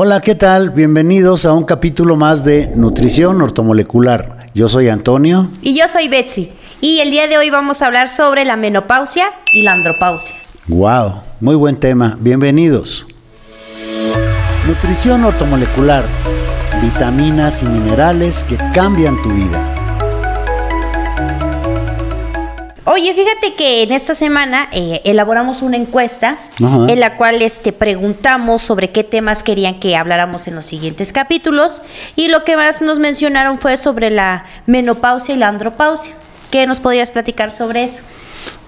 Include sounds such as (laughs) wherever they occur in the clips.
Hola, ¿qué tal? Bienvenidos a un capítulo más de Nutrición Ortomolecular. Yo soy Antonio. Y yo soy Betsy. Y el día de hoy vamos a hablar sobre la menopausia y la andropausia. Wow, muy buen tema. Bienvenidos. Nutrición ortomolecular. Vitaminas y minerales que cambian tu vida. Oye, fíjate que en esta semana eh, elaboramos una encuesta Ajá. en la cual este, preguntamos sobre qué temas querían que habláramos en los siguientes capítulos y lo que más nos mencionaron fue sobre la menopausia y la andropausia. ¿Qué nos podrías platicar sobre eso?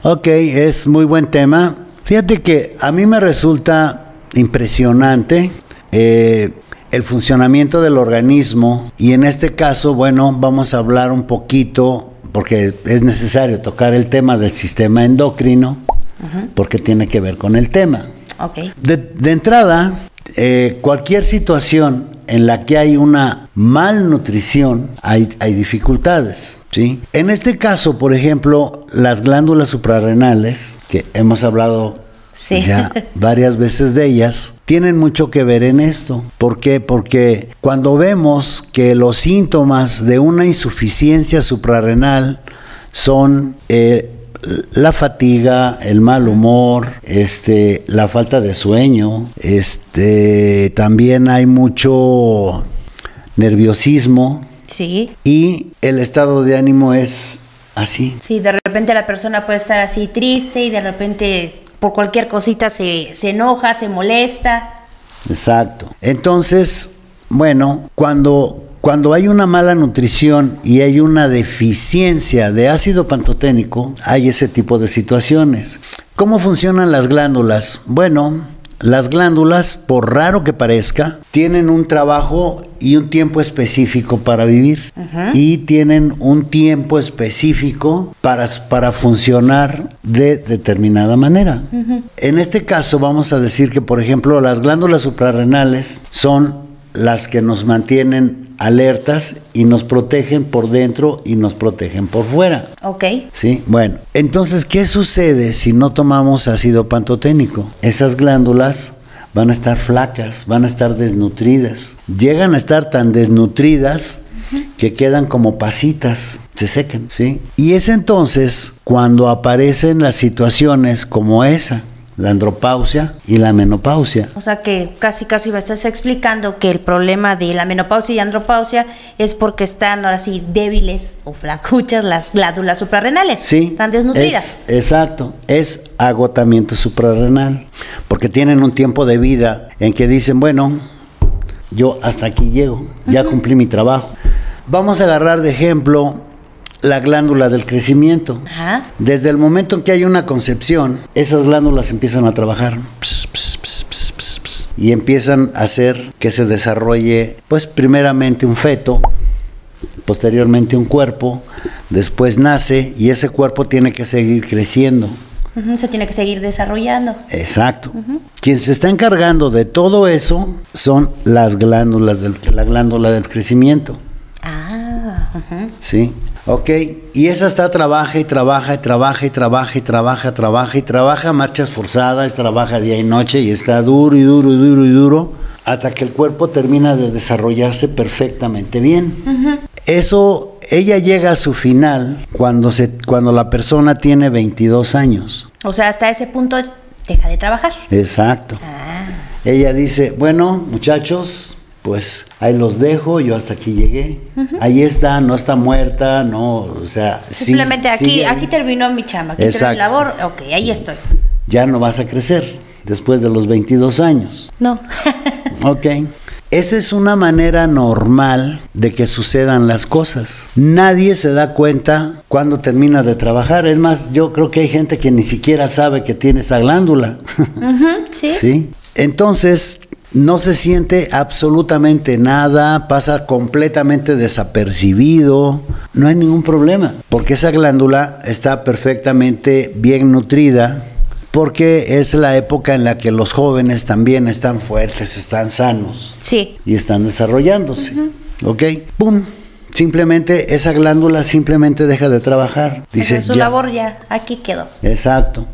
Ok, es muy buen tema. Fíjate que a mí me resulta impresionante eh, el funcionamiento del organismo y en este caso, bueno, vamos a hablar un poquito, porque es necesario tocar el tema del sistema endocrino, porque tiene que ver con el tema. De entrada, eh, cualquier situación en la que hay una malnutrición, hay, hay dificultades. ¿sí? En este caso, por ejemplo, las glándulas suprarrenales, que hemos hablado Sí. ya (laughs) varias veces de ellas, tienen mucho que ver en esto. ¿Por qué? Porque cuando vemos que los síntomas de una insuficiencia suprarrenal son eh, la fatiga, el mal humor, este, la falta de sueño, este, también hay mucho nerviosismo Sí. y el estado de ánimo es así. Sí, de repente la persona puede estar así triste y de repente por cualquier cosita se, se enoja, se molesta. Exacto. Entonces, bueno, cuando, cuando hay una mala nutrición y hay una deficiencia de ácido pantoténico, hay ese tipo de situaciones. ¿Cómo funcionan las glándulas? Bueno, las glándulas, por raro que parezca, tienen un trabajo y un tiempo específico para vivir. Y tienen un tiempo específico para, para funcionar de determinada manera. En este caso vamos a decir que, por ejemplo, las glándulas suprarrenales son las que nos mantienen alertas y nos protegen por dentro y nos protegen por fuera. Ok. Sí, bueno. Entonces, ¿qué sucede si no tomamos ácido pantoténico? Esas glándulas van a estar flacas, van a estar desnutridas. Llegan a estar tan desnutridas que quedan como pasitas, se secan, ¿sí? Y es entonces cuando aparecen las situaciones como esa, la andropausia y la menopausia. O sea que casi casi me estás explicando que el problema de la menopausia y andropausia es porque están ahora sí débiles o flacuchas las glándulas suprarrenales. Sí. Están desnutridas. es- exacto. Es agotamiento suprarrenal. Porque tienen un tiempo de vida en que dicen, bueno, yo hasta aquí llego, ya cumplí mi trabajo. Vamos a agarrar de ejemplo la glándula del crecimiento. Ajá. Desde el momento en que hay una concepción, esas glándulas empiezan a trabajar. Ps, ps, ps, ps, ps, ps, y empiezan a hacer que se desarrolle, pues primeramente un feto, posteriormente un cuerpo, después nace y ese cuerpo tiene que seguir creciendo. Se tiene que seguir desarrollando. Exacto. Quien se está encargando de todo eso son las glándulas del, la glándula del crecimiento. Ah, ujú. Sí. Ok. Y esa está trabaja y trabaja y trabaja y trabaja y trabaja, trabaja y trabaja, marchas forzadas, trabaja día y noche y está duro y duro y duro y duro hasta que el cuerpo termina de desarrollarse perfectamente bien. Eso, ella llega a su final cuando, se, cuando la persona tiene 22 años. O sea, hasta ese punto deja de trabajar. Exacto. Ah, Ella dice, bueno, muchachos, pues ahí los dejo, yo hasta aquí llegué. Ahí está, no está muerta, no, o sea, sí, simplemente aquí, sigue ahí. aquí terminó mi chamba, aquí terminó mi labor. Ok, ahí estoy. Ya no vas a crecer después de los 22 años. No. (laughs) Ok. Esa es una manera normal de que sucedan las cosas. Nadie se da cuenta cuando termina de trabajar. Es más, yo creo que hay gente que ni siquiera sabe que tiene esa glándula. Ujú, (laughs) sí. ¿Sí? Entonces, no se siente absolutamente nada, pasa completamente desapercibido, no hay ningún problema, porque esa glándula está perfectamente bien nutrida, porque es la época en la que los jóvenes también están fuertes, están sanos Sí. y están desarrollándose. ¿Ok? ¡Pum! Simplemente esa glándula simplemente deja de trabajar. Dice, Dice, su "Ya". labor ya aquí quedó. Exacto.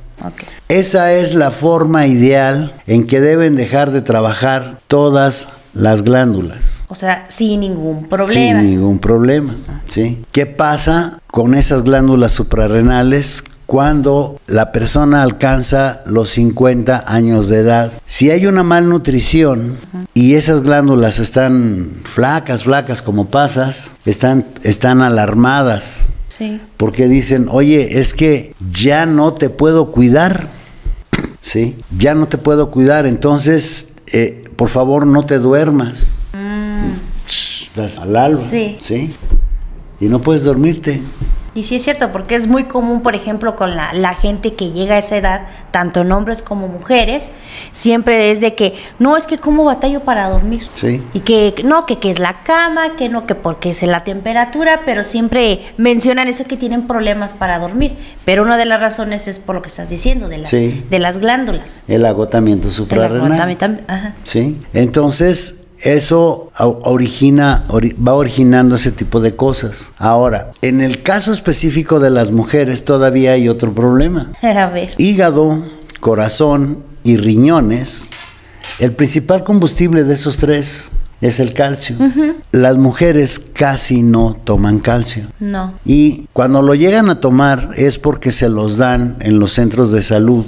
Esa es la forma ideal en que deben dejar de trabajar todas las glándulas. O sea, sin ningún problema. Sin ningún problema, ¿sí? ¿Qué pasa con esas glándulas suprarrenales cuando la persona alcanza los 50 años de edad? Si hay una malnutrición y esas glándulas están flacas, flacas como pasas, están, están alarmadas. Sí. Porque dicen, oye, es que ya no te puedo cuidar. ¿Sí? Ya no te puedo cuidar. Entonces, eh, por favor, no te duermas. Estás al alba. Sí. ¿Sí? Y no puedes dormirte. Y sí es cierto, porque es muy común, por ejemplo, con la, la gente que llega a esa edad, tanto en hombres como mujeres, siempre es de que, no, es que como batallo para dormir. Sí. Y que no, que, que es la cama, que no, que porque es la temperatura, pero siempre mencionan eso que tienen problemas para dormir. Pero una de las razones es por lo que estás diciendo, de las, Sí. de las glándulas. El agotamiento El suprarrenal. agotamiento, ajá. ¿Sí? Entonces, eso origina, ori- va originando ese tipo de cosas. Ahora, en el caso específico de las mujeres, todavía hay otro problema. (laughs) A ver. Hígado, corazón y riñones, el principal combustible de esos tres es el calcio. Las mujeres casi no toman calcio. No. Y cuando lo llegan a tomar es porque se los dan en los centros de salud.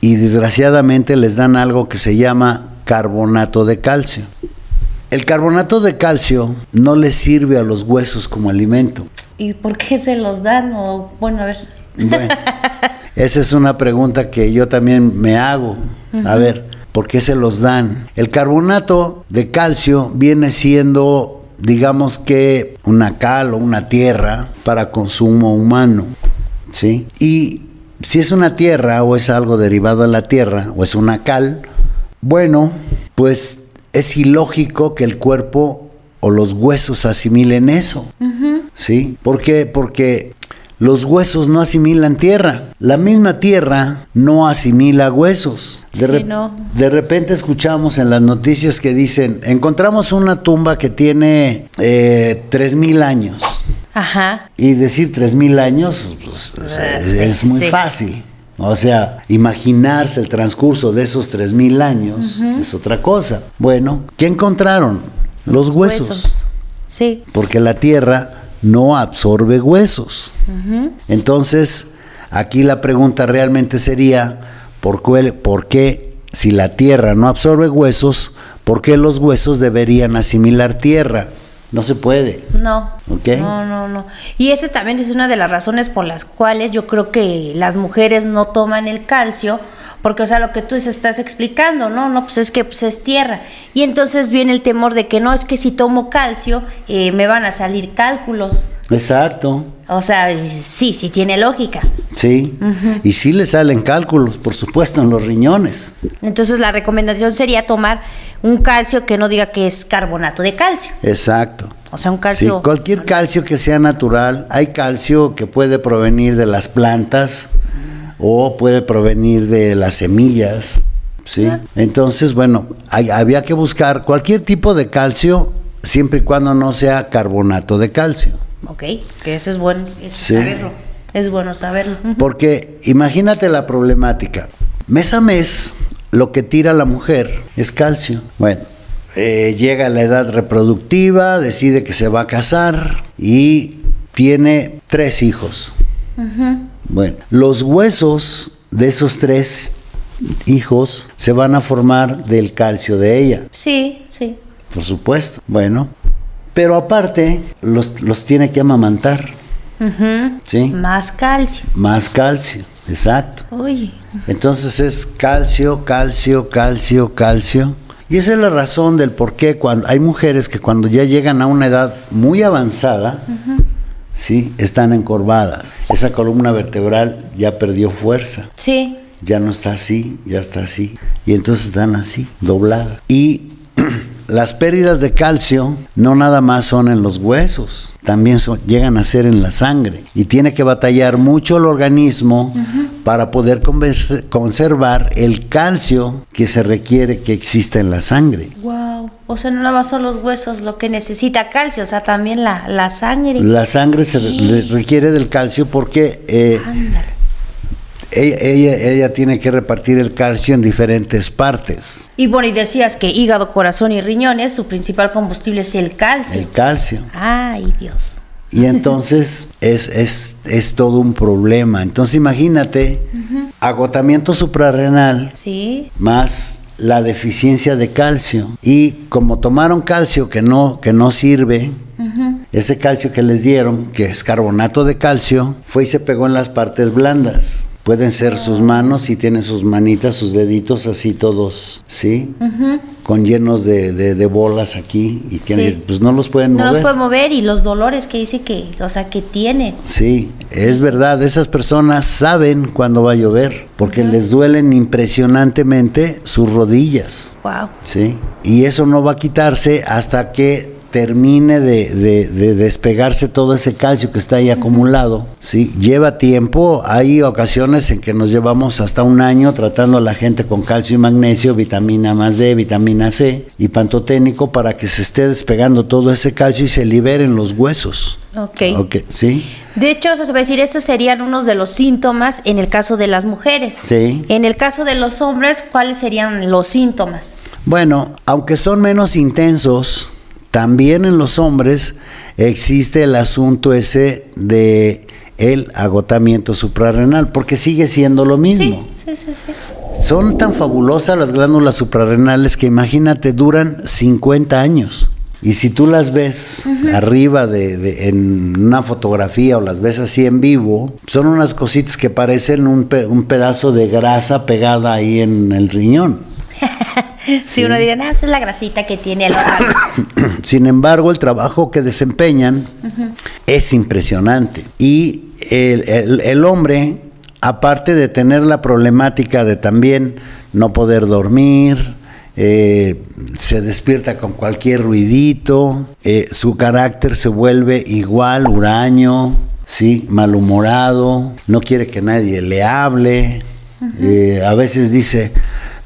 Y desgraciadamente les dan algo que se llama carbonato de calcio. El carbonato de calcio no les sirve a los huesos como alimento. ¿Y por qué se los dan? O, bueno, a ver. Bueno, esa es una pregunta que yo también me hago. A ver, ¿por qué se los dan? El carbonato de calcio viene siendo, digamos que, una cal o una tierra para consumo humano. ¿Sí? Y si es una tierra o es algo derivado de la tierra o es una cal, bueno, pues es ilógico que el cuerpo o los huesos asimilen eso. ¿Sí? ¿Por qué? Porque los huesos no asimilan tierra. La misma tierra no asimila huesos. De, Sí, no. de repente escuchamos en las noticias que dicen, encontramos una tumba que tiene eh, 3.000 años. Ajá. Y decir 3.000 años pues, es, Ah, es muy sí. fácil. O sea, imaginarse el transcurso de esos 3.000 años es otra cosa. Bueno, ¿qué encontraron? Los huesos. Sí. Porque la tierra no absorbe huesos. Entonces, aquí la pregunta realmente sería, ¿por qué, por qué si la tierra no absorbe huesos, por qué los huesos deberían asimilar tierra? No se puede. No. ¿Ok? No, no, no. Y esa también es una de las razones por las cuales yo creo que las mujeres no toman el calcio, porque, o sea, lo que tú estás explicando, ¿no? No, pues es que pues, es tierra. Y entonces viene el temor de que no, es que si tomo calcio eh, me van a salir cálculos. Exacto. O sea, sí, sí tiene lógica. Sí. Y sí le salen cálculos, por supuesto, en los riñones. Entonces la recomendación sería tomar un calcio que no diga que es carbonato de calcio. Exacto. O sea, un Sí, calcio... cualquier calcio que sea natural, hay calcio que puede provenir de las plantas o puede provenir de las semillas, ¿sí? Entonces, bueno, hay- había que buscar cualquier tipo de calcio siempre y cuando no sea carbonato de calcio. Ok, que eso es bueno es Sí. saberlo. Es bueno saberlo. Porque imagínate la problemática. Mes a mes, lo que tira la mujer es calcio. Bueno, eh, llega la edad reproductiva, decide que se va a casar y tiene tres hijos. Bueno, los huesos de esos tres hijos se van a formar del calcio de ella, Sí, sí. por supuesto. Bueno, pero aparte los, los tiene que amamantar, Ujú. ¿sí? Más calcio. Más calcio, exacto. Uy. Entonces es calcio, calcio, calcio, calcio. Y esa es la razón del por qué cuando hay mujeres que cuando ya llegan a una edad muy avanzada, sí, están encorvadas. Esa columna vertebral ya perdió fuerza. Sí. Ya no está así, ya está así. Y entonces están así, dobladas. Y (clears throat) las pérdidas de calcio no nada más son en los huesos, también son- llegan a ser en la sangre. Y tiene que batallar mucho el organismo para poder conservar el calcio que se requiere que exista en la sangre. Wow. O sea, no nada más son los huesos lo que necesita calcio, o sea, también la, la sangre. La sangre se requiere del calcio porque eh, ella, ella tiene que repartir el calcio en diferentes partes. Y bueno, y decías que hígado, corazón y riñones, su principal combustible es el calcio. El calcio. Ay, Dios. Y entonces (laughs) es, es, es todo un problema. Entonces imagínate, agotamiento suprarrenal Sí. más la deficiencia de calcio. Y como tomaron calcio que no, que no sirve, ese calcio que les dieron, que es carbonato de calcio, fue y se pegó en las partes blandas. Pueden ser sus manos y tienen sus manitas, sus deditos así todos, ¿sí? Con llenos de, de- de bolas aquí y Sí. pues no los pueden No mover. los puede mover y los dolores que dice que, o sea, que tienen. Sí, es verdad, esas personas saben cuándo va a llover, porque les duelen impresionantemente sus rodillas, Wow. ¿sí? Y eso no va a quitarse hasta que termine de, de- de despegarse todo ese calcio que está ahí acumulado, ¿sí? Lleva tiempo, hay ocasiones en que nos llevamos hasta un año tratando a la gente con calcio y magnesio, vitamina más D, vitamina C y pantoténico para que se esté despegando todo ese calcio y se liberen los huesos. Ok. Ok, ¿sí? De hecho, o sea, se va a decir, estos serían unos de los síntomas en el caso de las mujeres. Sí. En el caso de los hombres, ¿cuáles serían los síntomas? Bueno, aunque son menos intensos, también en los hombres existe el asunto ese de el agotamiento suprarrenal, porque sigue siendo lo mismo. Sí, sí, sí, sí. Son tan fabulosas las glándulas suprarrenales que imagínate duran 50 años. Y si tú las ves arriba de, de- en una fotografía o las ves así en vivo, son unas cositas que parecen un, pe- un pedazo de grasa pegada ahí en el riñón. (laughs) (laughs) Si uno diría, no, esa es la grasita que tiene el. (coughs) Sin embargo, el trabajo que desempeñan es impresionante. Y el, el- el hombre, aparte de tener la problemática de también no poder dormir, eh, se despierta con cualquier ruidito, eh, su carácter se vuelve igual, huraño, ¿sí? malhumorado, no quiere que nadie le hable, eh, a veces dice,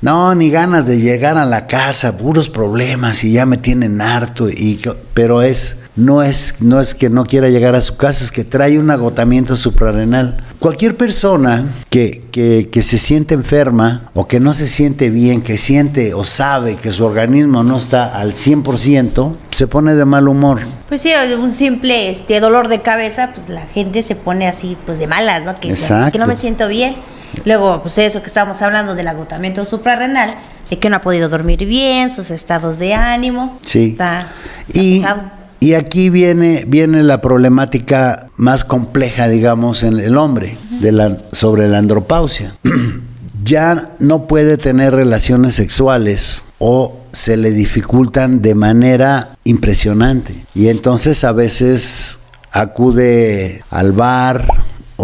no, ni ganas de llegar a la casa, puros problemas y ya me tienen harto. Y, pero es, no es, no es que no quiera llegar a su casa, es que trae un agotamiento suprarrenal. Cualquier persona que, que, que se siente enferma o que no se siente bien, que siente o sabe que su organismo no está al 100%, se pone de mal humor. Pues sí, un simple este dolor de cabeza, pues la gente se pone así, pues de malas, ¿no? Que es que no me siento bien. Luego, pues eso que estamos hablando del agotamiento suprarrenal, de que no ha podido dormir bien, sus estados de ánimo. Sí. Está, está Y, pesado. y aquí viene, viene la problemática más compleja, digamos, en el hombre, de la, sobre la andropausia. (clears throat) ya no puede tener relaciones sexuales o se le dificultan de manera impresionante. Y entonces a veces acude al bar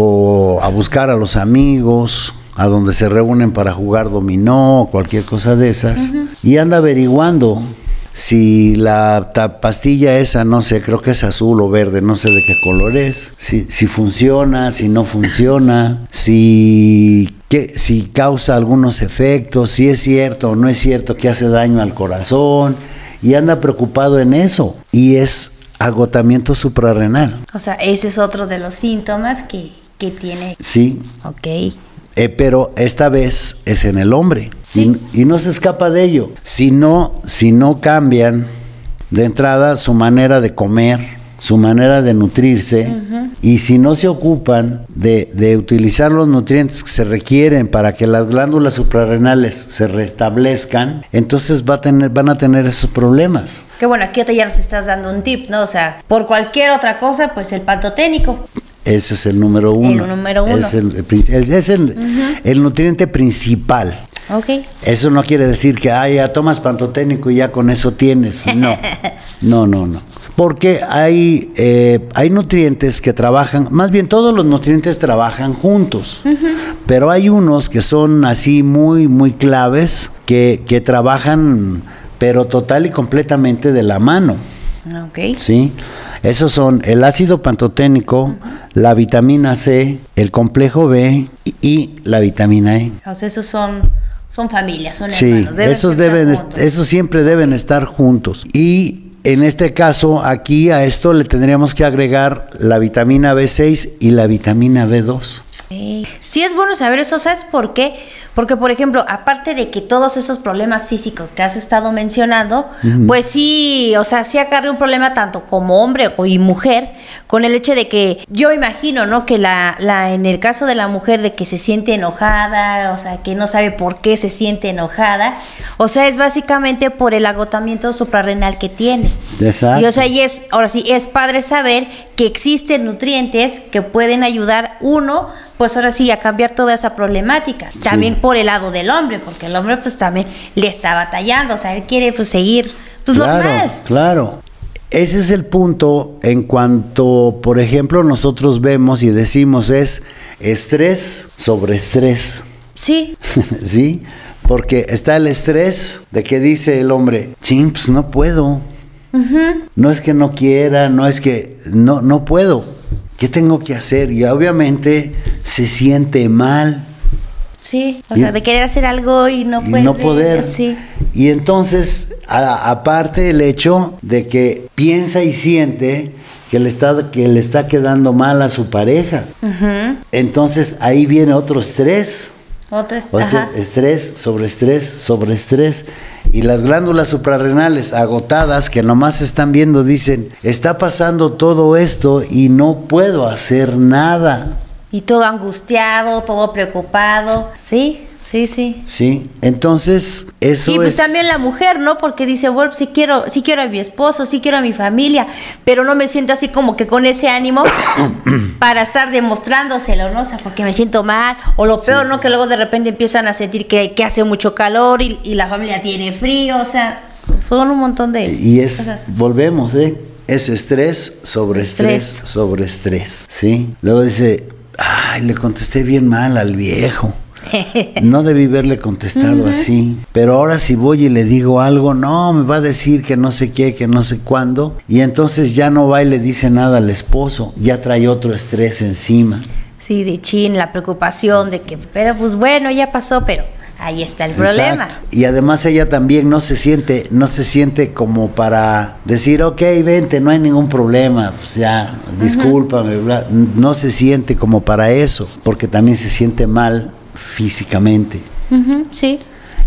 o a buscar a los amigos, a donde se reúnen para jugar dominó o cualquier cosa de esas, y anda averiguando si la pastilla esa, no sé, creo que es azul o verde, no sé de qué color es, si, si funciona, si no funciona, si, que, si causa algunos efectos, si es cierto o no es cierto que hace daño al corazón, y anda preocupado en eso, y es agotamiento suprarrenal, O sea, ese es otro de los síntomas que, que tiene. sí, Ok. Eh, pero esta vez es en el hombre Sí. y, y no se escapa de ello. Si no, si no cambian de entrada su manera de comer, su manera de nutrirse, y si no se ocupan de, de utilizar los nutrientes que se requieren para que las glándulas suprarrenales se restablezcan, entonces va a tener, van a tener esos problemas. Que bueno, aquí ya nos estás dando un tip, ¿no? O sea, por cualquier otra cosa, pues el pantoténico. Ese es el número uno. número uno. Es el, el es- el- el nutriente principal. Ok. Eso no quiere decir que ah, ya tomas pantoténico y ya con eso tienes. No, (laughs) no, no, no. Porque hay, eh, hay nutrientes que trabajan, más bien todos los nutrientes trabajan juntos, pero hay unos que son así muy, muy claves que, que trabajan, pero total y completamente de la mano. Ok. ¿sí? Esos son el ácido pantoténico, la vitamina C, el complejo B y, y la vitamina E. O sea, esos son, son familias, son Sí, hermanos. deben esos deben, juntos. esos siempre deben estar juntos. Y En este caso, aquí a esto le tendríamos que agregar la vitamina B6 y la vitamina B2. Sí es bueno saber eso, ¿sabes por qué? Porque, por ejemplo, aparte de que todos esos problemas físicos que has estado mencionando, pues sí, o sea, sí acarrea un problema tanto como hombre y mujer, con el hecho de que yo imagino, ¿no? Que la, la, en el caso de la mujer de que se siente enojada, o sea, que no sabe por qué se siente enojada, o sea, es básicamente por el agotamiento suprarrenal que tiene. Exacto. Y o sea, y es, ahora sí, es padre saber que existen nutrientes que pueden ayudar uno pues ahora sí a cambiar toda esa problemática. También por el lado del hombre, porque el hombre pues también le está batallando, o sea, él quiere pues seguir pues claro, normal. Claro. Ese es el punto en cuanto, por ejemplo, nosotros vemos y decimos es estrés sobre estrés. Sí. (laughs) sí, porque está el estrés de que dice el hombre, chimps, no puedo. No es que no quiera, no es que no, no puedo. ¿Qué tengo que hacer? Y obviamente se siente mal. Sí, o sea, de querer hacer algo y no y puede. no poder. Sí. Y entonces, aparte el hecho de que piensa y siente que le está que le está quedando mal a su pareja. Entonces ahí viene otro estrés. Otro es- O sea, ajá. estrés sobre estrés sobre estrés. Y las glándulas suprarrenales agotadas que nomás están viendo dicen, está pasando todo esto y no puedo hacer nada. Y todo angustiado, todo preocupado. Sí, sí, sí. ¿Sí? Entonces, eso y pues es... también la mujer, ¿no? Porque dice, bueno, sí quiero, sí quiero a mi esposo, sí quiero a mi familia, pero no me siento así como que con ese ánimo (coughs) para estar demostrándoselo, ¿no? O sea, porque me siento mal. O lo peor, ¿no? Que luego de repente empiezan a sentir que, que hace mucho calor y, y la familia tiene frío, o sea, son un montón de Y es, cosas. volvemos, ¿eh? Es estrés sobre estrés, Estrés. sobre estrés, ¿sí? Luego dice, ay, le contesté bien mal al viejo. (laughs) No debí haberle contestado así. Pero ahora si voy y le digo algo, no, me va a decir que no sé qué, que no sé cuándo. Y entonces ya no va y le dice nada al esposo. Ya trae otro estrés encima. Sí, de chin, la preocupación de que, pero pues bueno, ya pasó, pero ahí está el problema. Y además ella también no se siente, no se siente como para decir, ok, vente, no hay ningún problema, pues ya, discúlpame, bla". no se siente como para eso, porque también se siente mal físicamente. Sí.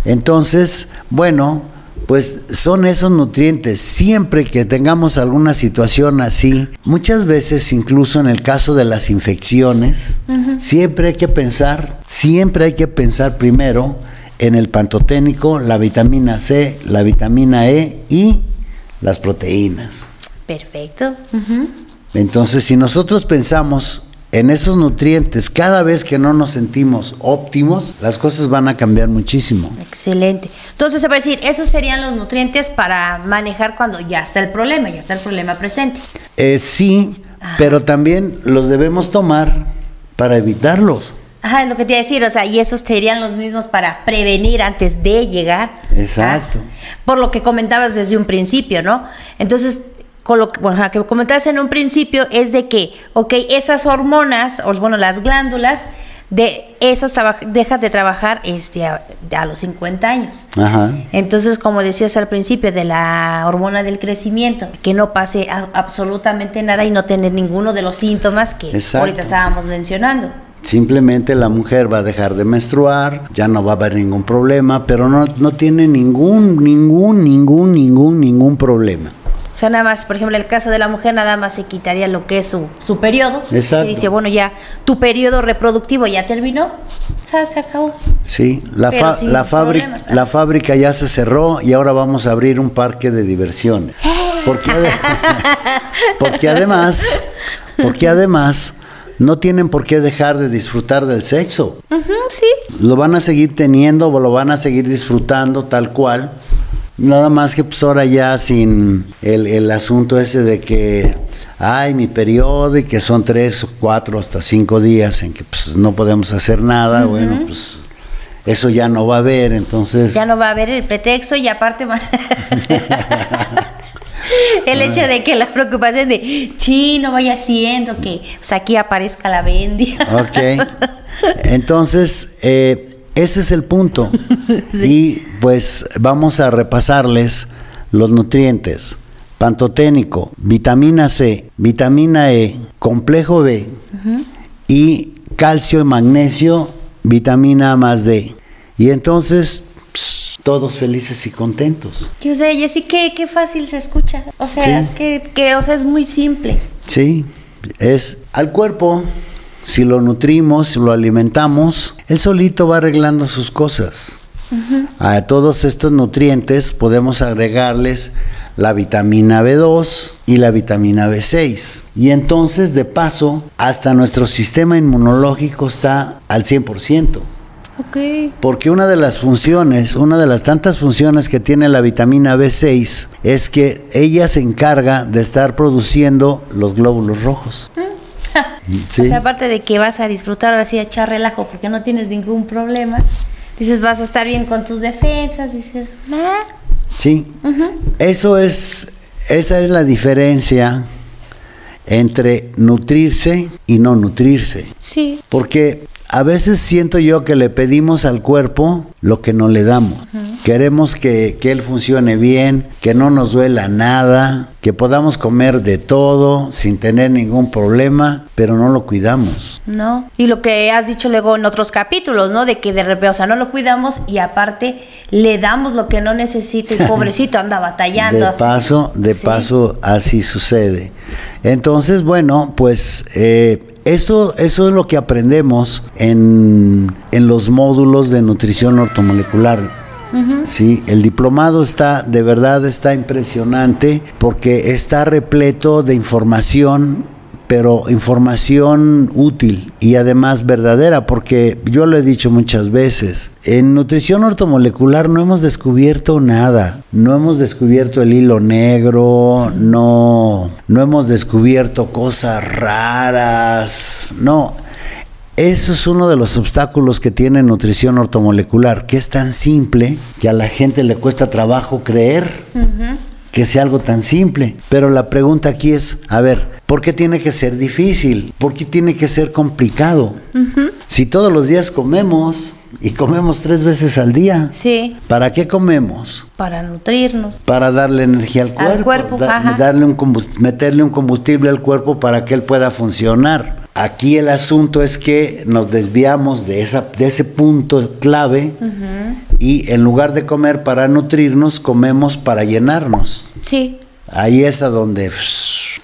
Entonces, bueno, pues son esos nutrientes. Siempre que tengamos alguna situación así, muchas veces incluso en el caso de las infecciones, siempre hay que pensar, siempre hay que pensar primero en el pantoténico, la vitamina C, la vitamina E y las proteínas. Perfecto. Entonces, si nosotros pensamos en esos nutrientes cada vez que no nos sentimos óptimos, las cosas van a cambiar muchísimo. Excelente. Entonces, se va a decir, esos serían los nutrientes para manejar cuando ya está el problema, ya está el problema presente. Eh, sí, pero también los debemos tomar para evitarlos. Ajá, es lo que te iba a decir, o sea, y esos serían los mismos para prevenir antes de llegar. Exacto. Ah, por lo que comentabas desde un principio, ¿no? Entonces, con lo que, bueno, que comentabas en un principio es de que, ok, esas hormonas, o bueno, las glándulas, de esas dejan de trabajar este, a, a los 50 años. Ajá. Entonces, como decías al principio, de la hormona del crecimiento, que no pase a- absolutamente nada y no tener ninguno de los síntomas que Exacto. ahorita estábamos mencionando. Simplemente la mujer va a dejar de menstruar, ya no va a haber ningún problema, pero no, no tiene ningún, ningún, ningún, ningún, ningún problema. O sea, nada más, por ejemplo, en el caso de la mujer, nada más se quitaría lo que es su, su periodo. Exacto. Y dice, bueno, ya tu periodo reproductivo ya terminó, o sea, se acabó. Sí, la, fa- la, fábrica, la fábrica ya se cerró y ahora vamos a abrir un parque de diversiones. Porque, ade- (laughs) porque además, porque además no tienen por qué dejar de disfrutar del sexo. Sí. Lo van a seguir teniendo o lo van a seguir disfrutando tal cual. Nada más que pues ahora ya sin el, el asunto ese de que ay mi periodo y que son tres o cuatro hasta cinco días en que pues no podemos hacer nada, bueno pues eso ya no va a haber, entonces Ya no va a haber el pretexto y aparte (laughs) el hecho de que la preocupación de, chi, no vaya siendo que pues, aquí aparezca la bendia. Ok. Entonces, eh, ese es el punto. (laughs) Y pues vamos a repasarles los nutrientes. pantoténico, vitamina C, vitamina E, complejo B y calcio y magnesio, vitamina A más D. Y entonces, todos felices y contentos. Yo sé, Jessy, qué, qué fácil se escucha. O sea, Sí. que, que, o sea, es muy simple. Sí, es al cuerpo, si lo nutrimos, si lo alimentamos, él solito va arreglando sus cosas. A todos estos nutrientes podemos agregarles la vitamina B2 y la vitamina B6. Y entonces, de paso, hasta nuestro sistema inmunológico está al 100%. Ok. Porque una de las funciones, una de las tantas funciones que tiene la vitamina B6 es que ella se encarga de estar produciendo los glóbulos rojos. Sí, O sea, aparte de que vas a disfrutar ahora sí a echar relajo porque no tienes ningún problema, dices vas a estar bien con tus defensas, dices, "Ah". sí. Eso es, esa es la diferencia entre nutrirse y no nutrirse. sí, Porque a veces siento yo que le pedimos al cuerpo lo que no le damos. Queremos que, que él funcione bien, que no nos duela nada, que podamos comer de todo sin tener ningún problema, pero no lo cuidamos. ¿no? Y lo que has dicho luego en otros capítulos, ¿no? De que de repente, o sea, no lo cuidamos y aparte le damos lo que no necesita y (laughs) pobrecito anda batallando. De paso, de Sí. paso, así sucede. Entonces, bueno, pues eh, eso, eso es lo que aprendemos en, en los módulos de nutrición ortomolecular. Sí, el diplomado está, de verdad está impresionante porque está repleto de información, pero información útil y además verdadera, porque yo lo he dicho muchas veces, en nutrición ortomolecular no hemos descubierto nada, no hemos descubierto el hilo negro, no, no hemos descubierto cosas raras, no. Eso es uno de los obstáculos que tiene nutrición ortomolecular, que es tan simple que a la gente le cuesta trabajo creer que sea algo tan simple. Pero la pregunta aquí es, a ver, ¿por qué tiene que ser difícil? ¿Por qué tiene que ser complicado? Si todos los días comemos y comemos tres veces al día, Sí, ¿para qué comemos? para nutrirnos. Para darle energía al cuerpo, Al cuerpo, da- darle un meterle un combustible al cuerpo para que él pueda funcionar. Aquí el asunto es que nos desviamos de, esa, de ese punto clave y en lugar de comer para nutrirnos, comemos para llenarnos. Sí. Ahí es a donde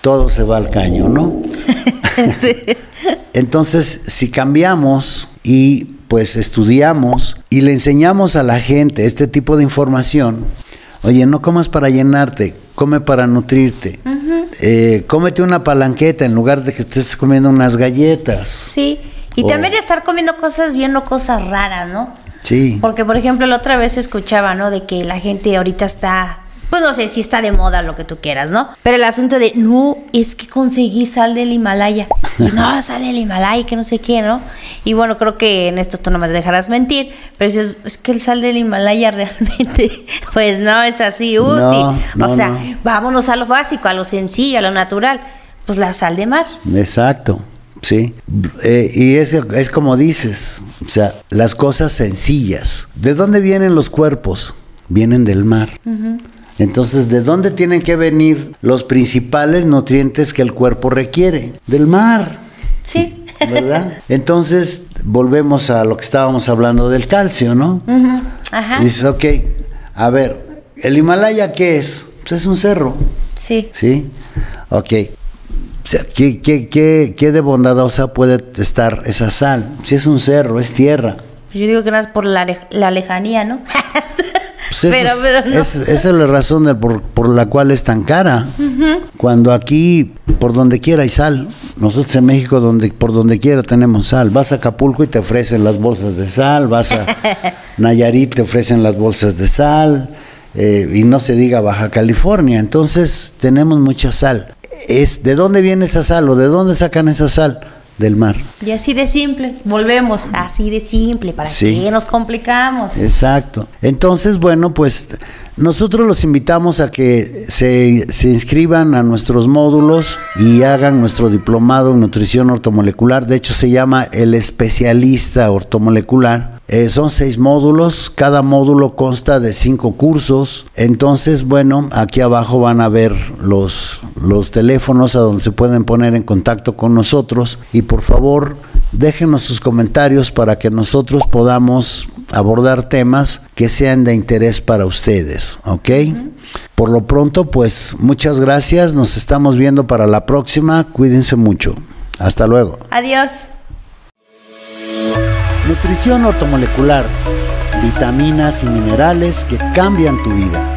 todo se va al caño, ¿no? (laughs) sí. Entonces, si cambiamos y pues estudiamos y le enseñamos a la gente este tipo de información, oye, no comas para llenarte, come para nutrirte. Eh, cómete una palanqueta en lugar de que estés comiendo unas galletas. Sí. Y Oh. también de estar comiendo cosas bien o cosas raras, ¿no? Sí. Porque, por ejemplo, la otra vez escuchaba, ¿no? De que la gente ahorita está, pues no sé si está de moda lo que tú quieras, ¿no? Pero el asunto de, no, es que conseguí sal del Himalaya. Y no, (laughs) sal del Himalaya, que no sé qué, ¿no? Y bueno, creo que en esto tú no me dejarás mentir, pero dices, es que el sal del Himalaya (laughs) realmente, pues no es así útil. No, no, o sea, no. vámonos a lo básico, a lo sencillo, a lo natural. Pues la sal de mar. Exacto, sí. Eh, y es, es como dices, o sea, las cosas sencillas. ¿De dónde vienen los cuerpos? Vienen del mar. Entonces, ¿de dónde tienen que venir los principales nutrientes que el cuerpo requiere? Del mar. Sí. ¿Verdad? (laughs) Entonces, volvemos a lo que estábamos hablando del calcio, ¿no? Ujú. Ajá. Dices, ok, a ver, ¿el Himalaya qué es? Pues es un cerro. Sí. ¿Sí? Ok. ¿qué, qué, qué, qué de bondadosa puede estar esa sal? Si es un cerro, es tierra. Yo digo que no es por la, la lejanía, ¿no? (laughs) Pues eso pero, es- pero no. es- esa es la razón de por, por la cual es tan cara. Cuando aquí, por donde quiera hay sal. Nosotros en México, donde, por donde quiera tenemos sal. Vas a Acapulco y te ofrecen las bolsas de sal. Vas a (laughs) Nayarit, te ofrecen las bolsas de sal. eh, y no se diga Baja California. Entonces tenemos mucha sal. Es, ¿De dónde viene esa sal o de dónde sacan esa sal? Del mar. Y así de simple, volvemos, así de simple, ¿para Sí. qué nos complicamos? Exacto. Entonces, bueno, pues Nosotros los invitamos a que se, se, inscriban a nuestros módulos y hagan nuestro diplomado en nutrición ortomolecular. De hecho, se llama el especialista ortomolecular. Eh, son seis módulos, cada módulo consta de cinco cursos. Entonces, bueno, aquí abajo van a ver los, los teléfonos a donde se pueden poner en contacto con nosotros. Y por favor, déjenos sus comentarios para que nosotros podamos abordar temas que sean de interés para ustedes, ¿ok? Por lo pronto, pues muchas gracias, nos estamos viendo para la próxima, cuídense mucho, hasta luego. Adiós. Nutrición ortomolecular, vitaminas y minerales que cambian tu vida.